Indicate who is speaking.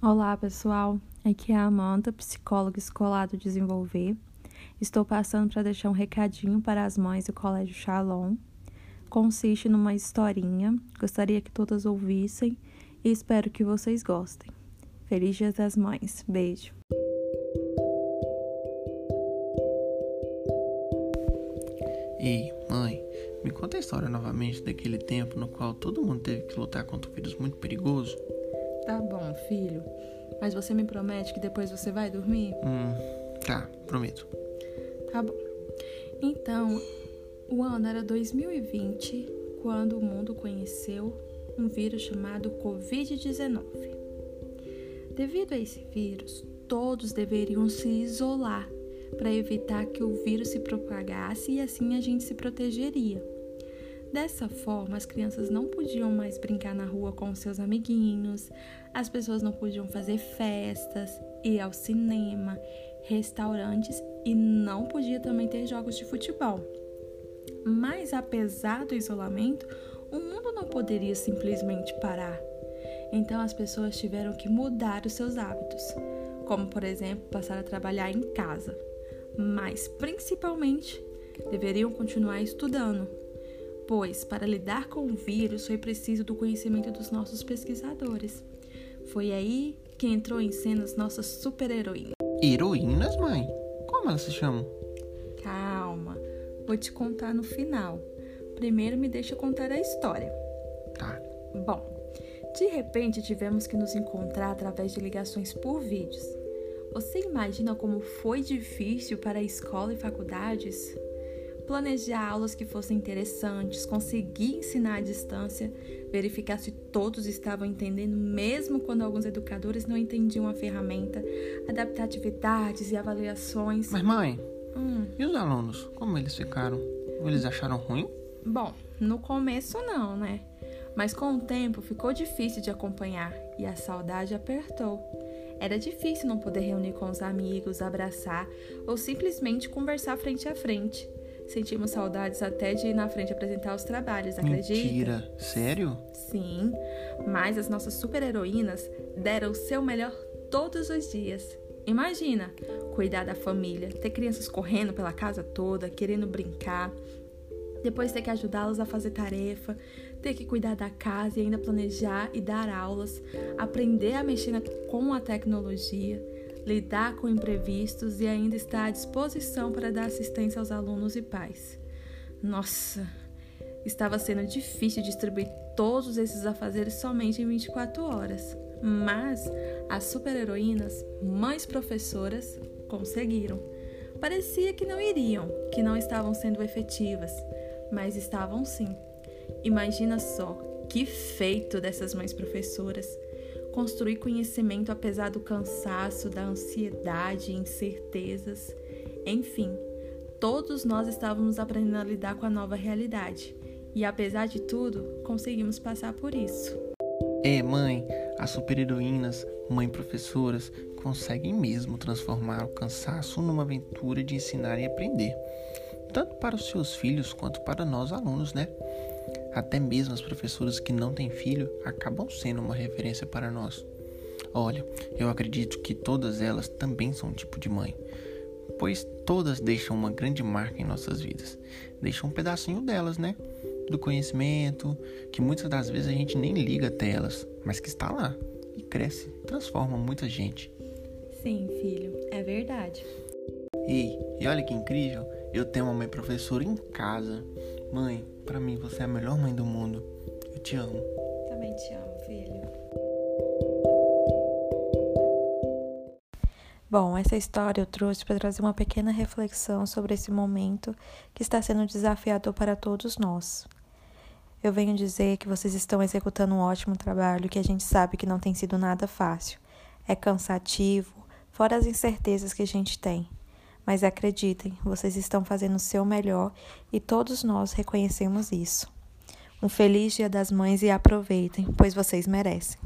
Speaker 1: Olá, pessoal. Aqui é a Amanda, psicóloga escolar do Desenvolver. Estou passando para deixar um recadinho para as mães do Colégio Shalom. Consiste numa historinha, gostaria que todas ouvissem e espero que vocês gostem. Feliz Dia das Mães. Beijo.
Speaker 2: Me conta a história novamente daquele tempo no qual todo mundo teve que lutar contra um vírus muito perigoso.
Speaker 1: Tá bom, filho. Mas você me promete que depois você vai dormir?
Speaker 2: Hum, tá, prometo.
Speaker 1: Tá bom. Então, o ano era 2020 quando o mundo conheceu um vírus chamado Covid-19. Devido a esse vírus, todos deveriam se isolar para evitar que o vírus se propagasse e assim a gente se protegeria. Dessa forma, as crianças não podiam mais brincar na rua com seus amiguinhos, as pessoas não podiam fazer festas, ir ao cinema, restaurantes e não podia também ter jogos de futebol. Mas apesar do isolamento, o mundo não poderia simplesmente parar. Então as pessoas tiveram que mudar os seus hábitos, como por exemplo, passar a trabalhar em casa, mas principalmente deveriam continuar estudando pois para lidar com o vírus foi preciso do conhecimento dos nossos pesquisadores. Foi aí que entrou em cena as nossas super-heroínas.
Speaker 2: Heroínas, mãe? Como elas se chamam?
Speaker 1: Calma, vou te contar no final. Primeiro me deixa contar a história.
Speaker 2: Tá.
Speaker 1: Bom, de repente tivemos que nos encontrar através de ligações por vídeos. Você imagina como foi difícil para a escola e faculdades? planejar aulas que fossem interessantes, conseguir ensinar à distância, verificar se todos estavam entendendo, mesmo quando alguns educadores não entendiam a ferramenta, adaptar atividades e avaliações.
Speaker 2: Mas, mãe, hum. e os alunos? Como eles ficaram? Eles acharam ruim?
Speaker 1: Bom, no começo não, né? Mas com o tempo ficou difícil de acompanhar e a saudade apertou. Era difícil não poder reunir com os amigos, abraçar ou simplesmente conversar frente a frente. Sentimos saudades até de ir na frente apresentar os trabalhos, acredita?
Speaker 2: Mentira, sério?
Speaker 1: Sim, mas as nossas super-heroínas deram o seu melhor todos os dias. Imagina, cuidar da família, ter crianças correndo pela casa toda, querendo brincar, depois ter que ajudá-las a fazer tarefa, ter que cuidar da casa e ainda planejar e dar aulas, aprender a mexer com a tecnologia lidar com imprevistos e ainda está à disposição para dar assistência aos alunos e pais. Nossa, estava sendo difícil distribuir todos esses afazeres somente em 24 horas, mas as super-heroínas, mães professoras, conseguiram. Parecia que não iriam, que não estavam sendo efetivas, mas estavam sim. Imagina só que feito dessas mães professoras construir conhecimento apesar do cansaço, da ansiedade, incertezas. Enfim, todos nós estávamos aprendendo a lidar com a nova realidade. E apesar de tudo, conseguimos passar por isso.
Speaker 2: É, mãe, as super-heroínas, mãe professoras, conseguem mesmo transformar o cansaço numa aventura de ensinar e aprender. Tanto para os seus filhos quanto para nós alunos, né? Até mesmo as professoras que não têm filho acabam sendo uma referência para nós. Olha, eu acredito que todas elas também são um tipo de mãe, pois todas deixam uma grande marca em nossas vidas. Deixam um pedacinho delas, né? Do conhecimento, que muitas das vezes a gente nem liga até elas, mas que está lá e cresce, transforma muita gente.
Speaker 1: Sim, filho, é verdade.
Speaker 2: Ei, e olha que incrível, eu tenho uma mãe professora em casa. Mãe, para mim você é a melhor mãe do mundo. Eu te amo.
Speaker 1: Também te amo, filho. Bom, essa história eu trouxe para trazer uma pequena reflexão sobre esse momento que está sendo desafiador para todos nós. Eu venho dizer que vocês estão executando um ótimo trabalho que a gente sabe que não tem sido nada fácil. É cansativo, fora as incertezas que a gente tem. Mas acreditem, vocês estão fazendo o seu melhor e todos nós reconhecemos isso. Um feliz Dia das Mães e aproveitem, pois vocês merecem.